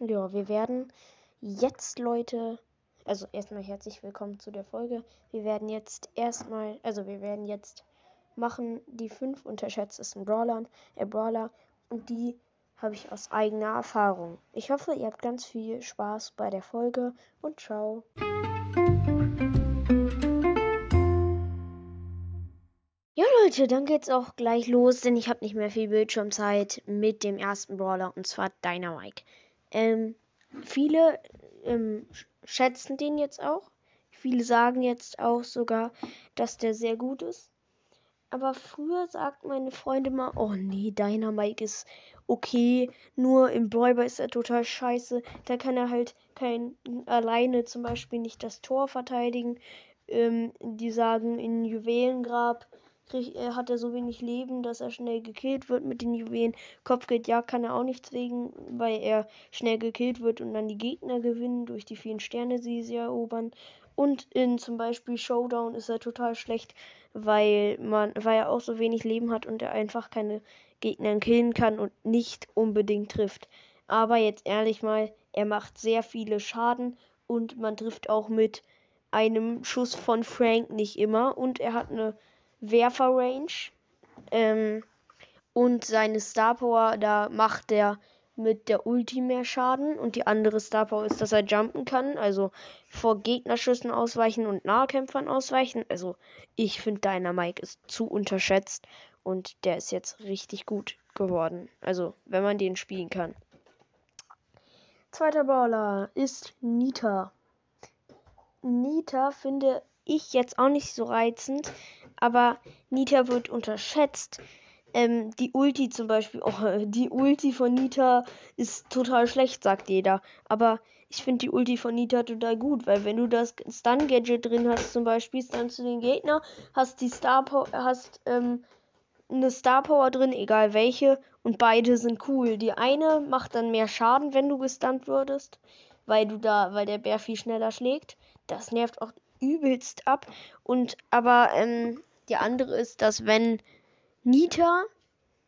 Ja, wir werden jetzt, Leute, also erstmal herzlich willkommen zu der Folge. Wir werden jetzt erstmal, also wir werden jetzt machen die fünf unterschätztesten Brawler, äh, Brawler und die habe ich aus eigener Erfahrung. Ich hoffe, ihr habt ganz viel Spaß bei der Folge und ciao. Ja Leute, dann geht's auch gleich los, denn ich habe nicht mehr viel Bildschirmzeit mit dem ersten Brawler und zwar Dynamite. Ähm, viele ähm, schätzen den jetzt auch. Viele sagen jetzt auch sogar, dass der sehr gut ist. Aber früher sagten meine Freunde mal, oh nee, Dynamite ist okay, nur im Bräuber ist er total scheiße. Da kann er halt kein alleine zum Beispiel nicht das Tor verteidigen. Ähm, die sagen, in Juwelengrab krieg, hat er so wenig Leben, dass er schnell gekillt wird mit den Juwelen. ja, kann er auch nichts wegen, weil er schnell gekillt wird und dann die Gegner gewinnen durch die vielen Sterne, die sie erobern. Und in zum Beispiel Showdown ist er total schlecht, weil man, weil er auch so wenig Leben hat und er einfach keine Gegner killen kann und nicht unbedingt trifft. Aber jetzt ehrlich mal, er macht sehr viele Schaden und man trifft auch mit einem Schuss von Frank nicht immer und er hat eine Werfer-Range. Ähm, und seine Star Power, da macht er mit der Ulti mehr Schaden. Und die andere Star Power ist, dass er jumpen kann. Also vor Gegnerschüssen ausweichen und Nahkämpfern ausweichen. Also ich finde Dynamite ist zu unterschätzt. Und der ist jetzt richtig gut geworden. Also wenn man den spielen kann. Zweiter Brawler ist Nita. Nita finde ich jetzt auch nicht so reizend, aber Nita wird unterschätzt. Ähm, die Ulti zum Beispiel, oh, die Ulti von Nita ist total schlecht, sagt jeder. Aber ich finde die Ulti von Nita total gut, weil wenn du das Stun-Gadget drin hast, zum Beispiel stunnst du den Gegner, hast die Star Power, hast ähm, eine Star Power drin, egal welche, und beide sind cool. Die eine macht dann mehr Schaden, wenn du gestunt würdest, weil du da, weil der Bär viel schneller schlägt. Das nervt auch übelst ab. Und aber ähm, die andere ist, dass wenn Nita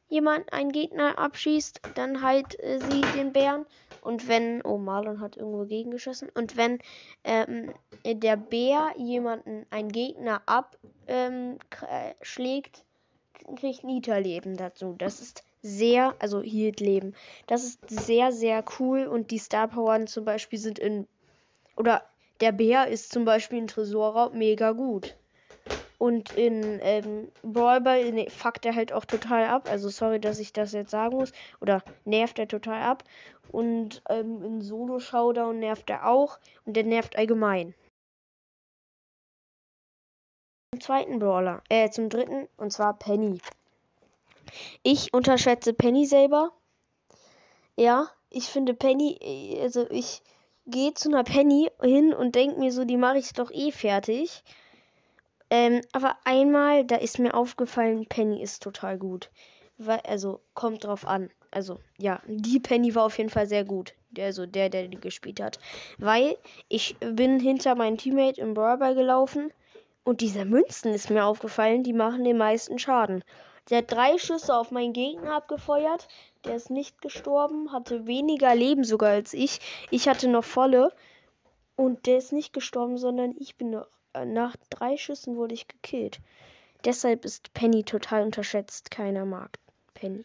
jemand einen Gegner abschießt, dann halt äh, sie den Bären. Und wenn, oh Marlon hat irgendwo gegengeschossen. Und wenn ähm, der Bär jemanden, einen Gegner abschlägt, ähm, kriegt Nita Leben dazu. Das ist sehr, also Healed Leben. Das ist sehr, sehr cool. Und die Star Powern zum Beispiel sind in, oder der Bär ist zum Beispiel in Tresorraub mega gut. Und in ähm, Brawl Ball ne, fuckt er halt auch total ab. Also sorry, dass ich das jetzt sagen muss. Oder nervt er total ab. Und ähm, in Solo Showdown nervt er auch. Und der nervt allgemein. Zum zweiten Brawler. Äh, zum dritten. Und zwar Penny. Ich unterschätze Penny selber. Ja, ich finde Penny. Äh, also ich gehe zu einer Penny hin und denke mir so, die mache ich doch eh fertig. Ähm, aber einmal, da ist mir aufgefallen, Penny ist total gut. Weil, also, kommt drauf an. Also, ja, die Penny war auf jeden Fall sehr gut. Der, also der, der die gespielt hat. Weil ich bin hinter meinem Teammate im Brawler gelaufen und diese Münzen ist mir aufgefallen, die machen den meisten Schaden. Der hat drei Schüsse auf meinen Gegner abgefeuert. Der ist nicht gestorben, hatte weniger Leben sogar als ich. Ich hatte noch volle. Und der ist nicht gestorben, sondern ich bin noch. Äh, nach drei Schüssen wurde ich gekillt. Deshalb ist Penny total unterschätzt. Keiner mag Penny.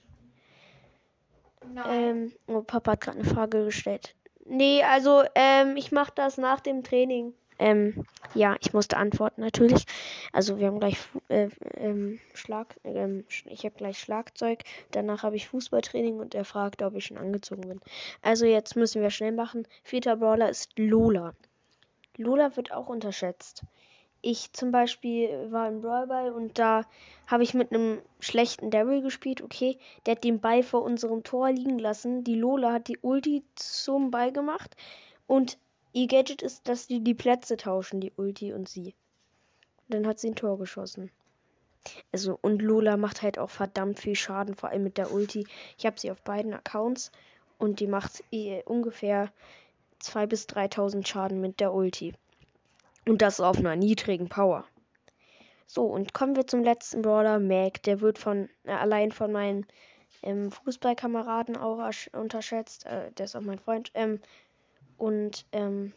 Ähm, oh, Papa hat gerade eine Frage gestellt. Nee, also, ähm, ich mache das nach dem Training. Ähm, ja, ich musste antworten natürlich. Also wir haben gleich äh, ähm, Schlag, ähm, ich habe gleich Schlagzeug. Danach habe ich Fußballtraining und er fragt, ob ich schon angezogen bin. Also jetzt müssen wir schnell machen. Vierter Brawler ist Lola. Lola wird auch unterschätzt. Ich zum Beispiel war im Brawlball und da habe ich mit einem schlechten Daryl gespielt. Okay, der hat den Ball vor unserem Tor liegen lassen. Die Lola hat die Ulti zum Ball gemacht und Ihr Gadget ist, dass die die Plätze tauschen, die Ulti und sie. dann hat sie ein Tor geschossen. Also, und Lola macht halt auch verdammt viel Schaden, vor allem mit der Ulti. Ich habe sie auf beiden Accounts und die macht eh ungefähr 2.000 bis 3.000 Schaden mit der Ulti. Und das auf einer niedrigen Power. So, und kommen wir zum letzten Brawler, Mac. Der wird von äh, allein von meinen ähm, Fußballkameraden auch unterschätzt. Äh, der ist auch mein Freund. Ähm, und ähm,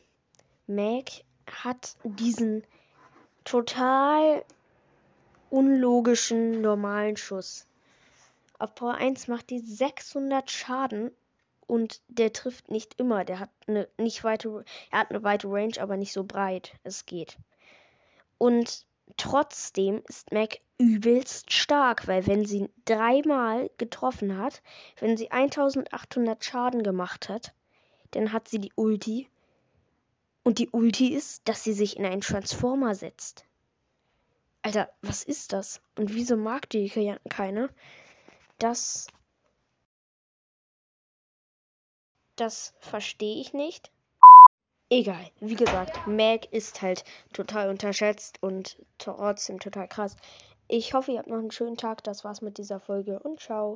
Meg hat diesen total unlogischen normalen Schuss. Auf Power 1 macht die 600 Schaden und der trifft nicht immer. Der hat eine nicht weite, er hat eine weite Range, aber nicht so breit. Es geht. Und trotzdem ist Mac übelst stark, weil wenn sie dreimal getroffen hat, wenn sie 1800 Schaden gemacht hat, dann hat sie die Ulti. Und die Ulti ist, dass sie sich in einen Transformer setzt. Alter, was ist das? Und wieso mag die keiner? Das. Das verstehe ich nicht. Egal, wie gesagt, Meg ist halt total unterschätzt und trotzdem total krass. Ich hoffe, ihr habt noch einen schönen Tag. Das war's mit dieser Folge und ciao.